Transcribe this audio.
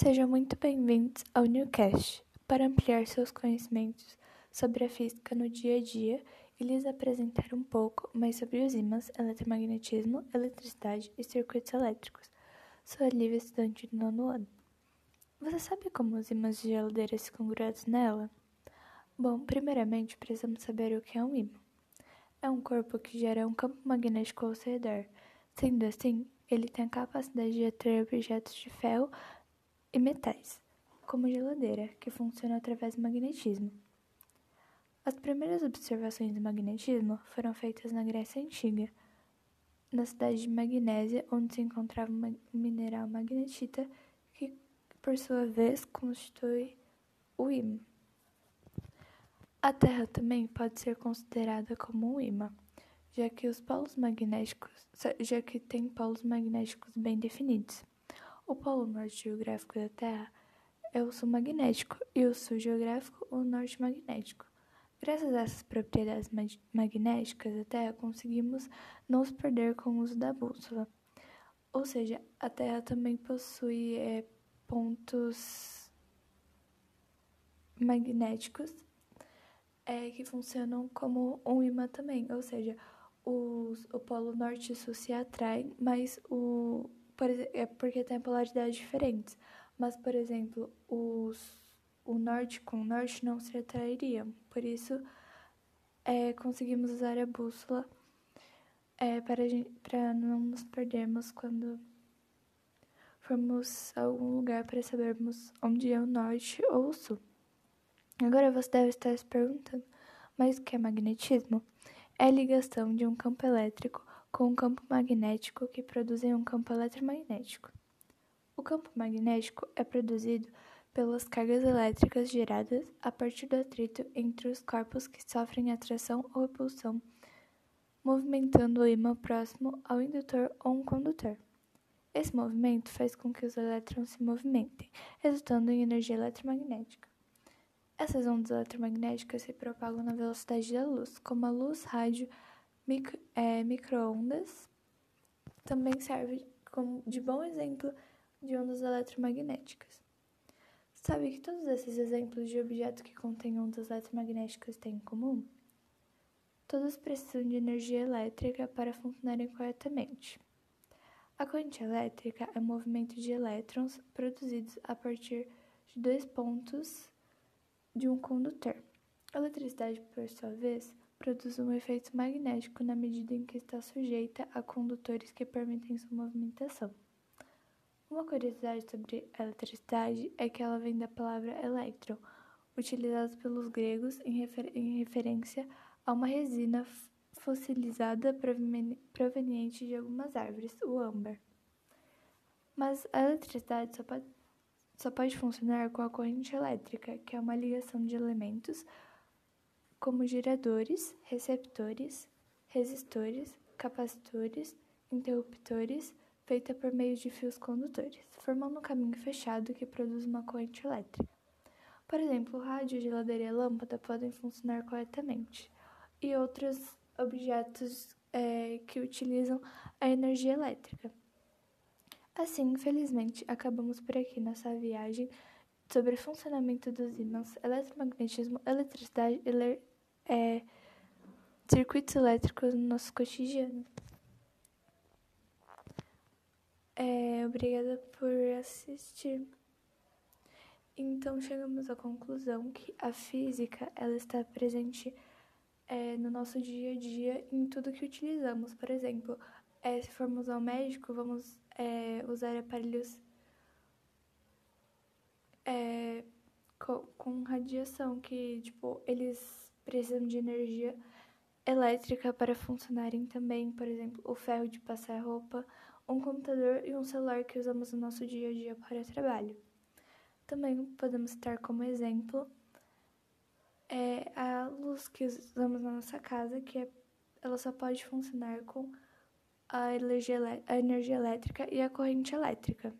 Sejam muito bem-vindos ao Newcast. Para ampliar seus conhecimentos sobre a física no dia a dia e lhes apresentar um pouco mais sobre os ímãs, eletromagnetismo, eletricidade e circuitos elétricos. Sou a Lívia, estudante do nono ano. Você sabe como os ímãs de geladeira ficam grudados nela? Bom, primeiramente precisamos saber o que é um ímã. É um corpo que gera um campo magnético ao seu redor. Sendo assim, ele tem a capacidade de atrair objetos de ferro e metais, como geladeira, que funciona através do magnetismo. As primeiras observações do magnetismo foram feitas na Grécia Antiga, na cidade de Magnésia, onde se encontrava um mineral magnetita que, por sua vez, constitui o ímã. A Terra também pode ser considerada como um ímã, já que os polos magnéticos, já que tem polos magnéticos bem definidos. O polo norte geográfico da Terra é o sul magnético e o sul geográfico o norte magnético. Graças a essas propriedades magnéticas da Terra, conseguimos não nos perder com o uso da bússola. Ou seja, a Terra também possui é, pontos magnéticos é, que funcionam como um imã também. Ou seja, os, o polo norte e sul se atraem, mas o, por, é porque tem polaridades diferentes. Mas, por exemplo, os, o norte com o norte não se atrairiam. Por isso, é, conseguimos usar a bússola é, para, para não nos perdermos quando formos a algum lugar para sabermos onde é o norte ou o sul. Agora você deve estar se perguntando, mas o que é magnetismo? É a ligação de um campo elétrico com um campo magnético que produzem um campo eletromagnético. O campo magnético é produzido pelas cargas elétricas geradas a partir do atrito entre os corpos que sofrem atração ou repulsão, movimentando o ímã próximo ao indutor ou um condutor. Esse movimento faz com que os elétrons se movimentem, resultando em energia eletromagnética. Essas ondas eletromagnéticas se propagam na velocidade da luz, como a luz, rádio, micro, é, microondas também serve como de bom exemplo de ondas eletromagnéticas. Sabe que todos esses exemplos de objetos que contêm ondas eletromagnéticas têm em comum? Todos precisam de energia elétrica para funcionarem corretamente. A corrente elétrica é o movimento de elétrons produzidos a partir de dois pontos de um condutor. A eletricidade, por sua vez, produz um efeito magnético na medida em que está sujeita a condutores que permitem sua movimentação. Uma curiosidade sobre a eletricidade é que ela vem da palavra elétron, utilizada pelos gregos em, refer em referência a uma resina fossilizada proveniente de algumas árvores, o âmbar. Mas a eletricidade só só pode funcionar com a corrente elétrica, que é uma ligação de elementos como geradores, receptores, resistores, capacitores, interruptores, feita por meio de fios condutores, formando um caminho fechado que produz uma corrente elétrica. Por exemplo, rádio, geladeira e lâmpada podem funcionar corretamente, e outros objetos é, que utilizam a energia elétrica. Assim, infelizmente, acabamos por aqui nossa viagem sobre o funcionamento dos ímãs, eletromagnetismo, eletricidade e é, circuitos elétricos no nosso cotidiano. É, obrigada por assistir. Então chegamos à conclusão que a física ela está presente é, no nosso dia a dia em tudo que utilizamos. Por exemplo, é, se formos ao médico, vamos é, usar aparelhos é, com, com radiação que tipo eles precisam de energia elétrica para funcionarem também, por exemplo, o ferro de passar roupa, um computador e um celular que usamos no nosso dia a dia para trabalho. Também podemos citar como exemplo é, a luz que usamos na nossa casa, que é, ela só pode funcionar com a energia, a energia elétrica e a corrente elétrica.